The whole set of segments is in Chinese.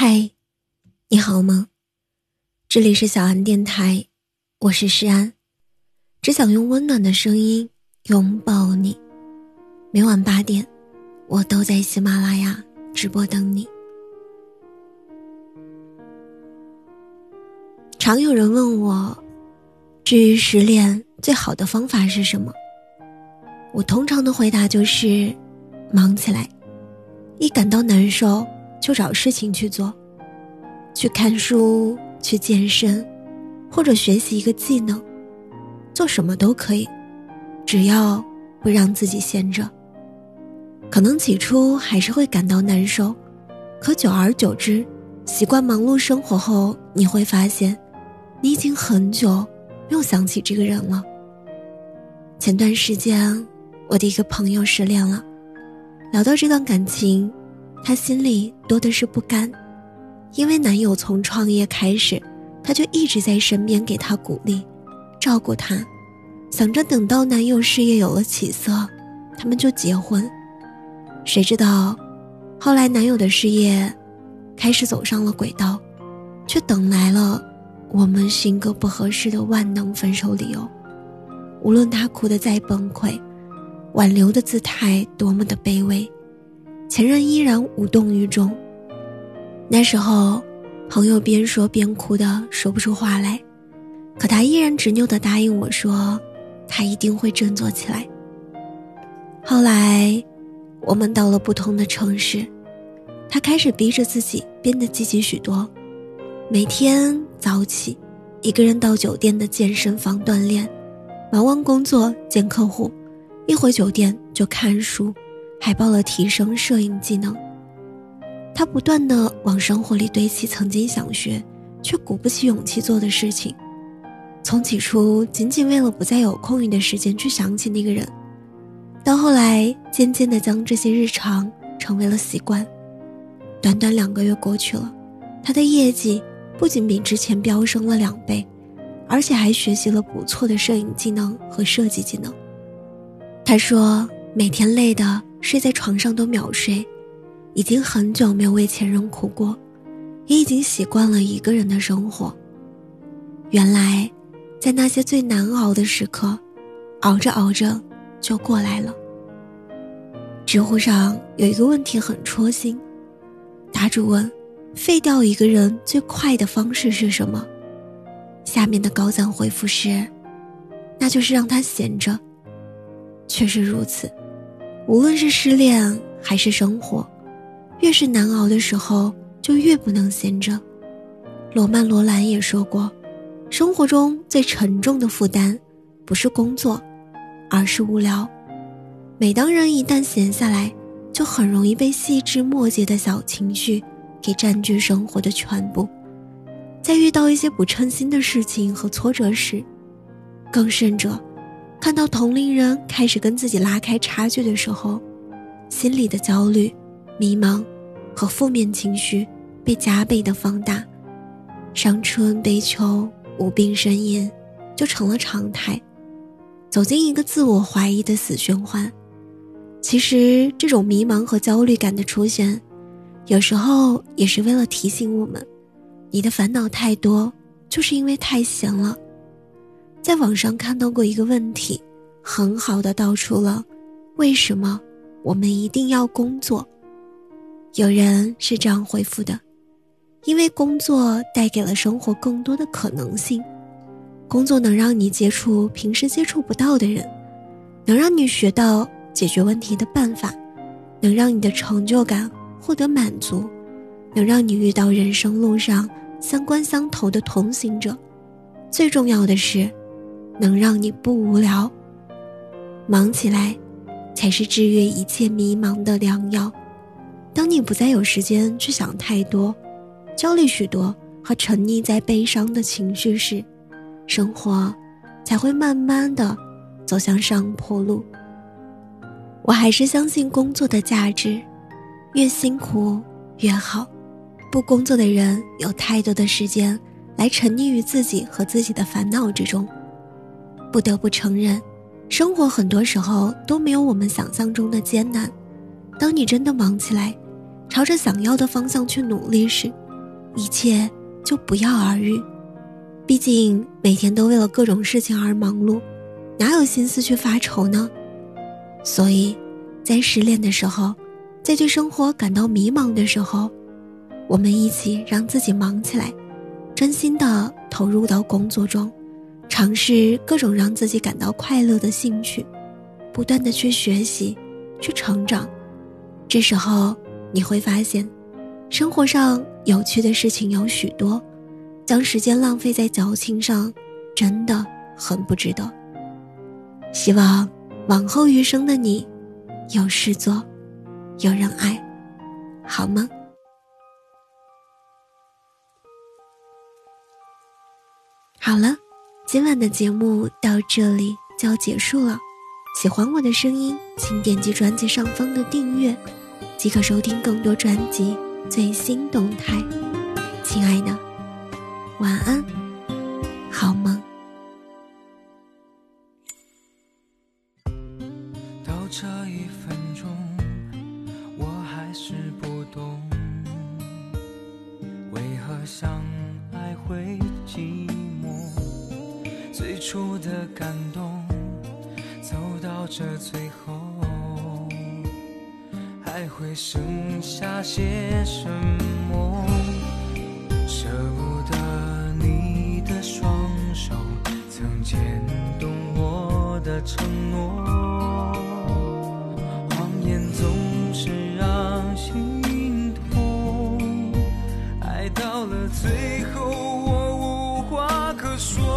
嗨，你好吗？这里是小安电台，我是诗安，只想用温暖的声音拥抱你。每晚八点，我都在喜马拉雅直播等你。常有人问我，至于失恋最好的方法是什么？我通常的回答就是忙起来，一感到难受就找事情去做，去看书、去健身，或者学习一个技能，做什么都可以，只要不让自己闲着。可能起初还是会感到难受，可久而久之，习惯忙碌生活后，你会发现，你已经很久没有想起这个人了。前段时间。我的一个朋友失恋了，聊到这段感情，她心里多的是不甘，因为男友从创业开始，她就一直在身边给她鼓励，照顾她，想着等到男友事业有了起色，他们就结婚。谁知道，后来男友的事业开始走上了轨道，却等来了我们性格不合适的万能分手理由。无论她哭得再崩溃。挽留的姿态多么的卑微，前任依然无动于衷。那时候，朋友边说边哭的说不出话来，可他依然执拗的答应我说，他一定会振作起来。后来，我们到了不同的城市，他开始逼着自己变得积极许多，每天早起，一个人到酒店的健身房锻炼，忙完工作见客户。一回酒店就看书，还报了提升摄影技能。他不断的往生活里堆砌曾经想学却鼓不起勇气做的事情。从起初仅仅为了不再有空余的时间去想起那个人，到后来渐渐的将这些日常成为了习惯。短短两个月过去了，他的业绩不仅比之前飙升了两倍，而且还学习了不错的摄影技能和设计技能。他说：“每天累的睡在床上都秒睡，已经很久没有为前任哭过，也已经习惯了一个人的生活。原来，在那些最难熬的时刻，熬着熬着就过来了。”知乎上有一个问题很戳心，答主问：“废掉一个人最快的方式是什么？”下面的高赞回复是：“那就是让他闲着。”确实如此，无论是失恋还是生活，越是难熬的时候，就越不能闲着。罗曼·罗兰也说过，生活中最沉重的负担，不是工作，而是无聊。每当人一旦闲下来，就很容易被细枝末节的小情绪给占据生活的全部。在遇到一些不称心的事情和挫折时，更甚者。看到同龄人开始跟自己拉开差距的时候，心里的焦虑、迷茫和负面情绪被加倍的放大，伤春悲秋、无病呻吟就成了常态，走进一个自我怀疑的死循环。其实，这种迷茫和焦虑感的出现，有时候也是为了提醒我们：你的烦恼太多，就是因为太闲了。在网上看到过一个问题，很好的道出了为什么我们一定要工作。有人是这样回复的：因为工作带给了生活更多的可能性，工作能让你接触平时接触不到的人，能让你学到解决问题的办法，能让你的成就感获得满足，能让你遇到人生路上三观相投的同行者，最重要的是。能让你不无聊，忙起来，才是治愈一切迷茫的良药。当你不再有时间去想太多，焦虑许多和沉溺在悲伤的情绪时，生活才会慢慢的走向上坡路。我还是相信工作的价值，越辛苦越好。不工作的人有太多的时间来沉溺于自己和自己的烦恼之中。不得不承认，生活很多时候都没有我们想象中的艰难。当你真的忙起来，朝着想要的方向去努力时，一切就不药而愈。毕竟每天都为了各种事情而忙碌，哪有心思去发愁呢？所以，在失恋的时候，在对生活感到迷茫的时候，我们一起让自己忙起来，专心的投入到工作中，尝试各种让自己感到快乐的兴趣，不断的去学习，去成长。这时候你会发现，生活上有趣的事情有许多。将时间浪费在矫情上，真的很不值得。希望往后余生的你，有事做，有人爱，好吗？好了，今晚的节目到这里就要结束了。喜欢我的声音，请点击专辑上方的订阅，即可收听更多专辑最新动态。亲爱的。晚安，好梦。到这一分钟，我还是不懂，为何相爱会寂寞？最初的感动，走到这最后，还会剩下些什么？舍不得你的双手，曾。牵动我的承诺，谎言总是让心痛，爱到了最后，我无话可说。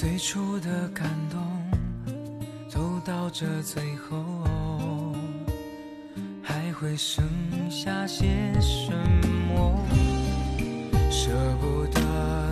最初的感动，走到这最后，还会剩下些什么？舍不得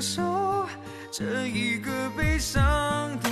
说这一个悲伤的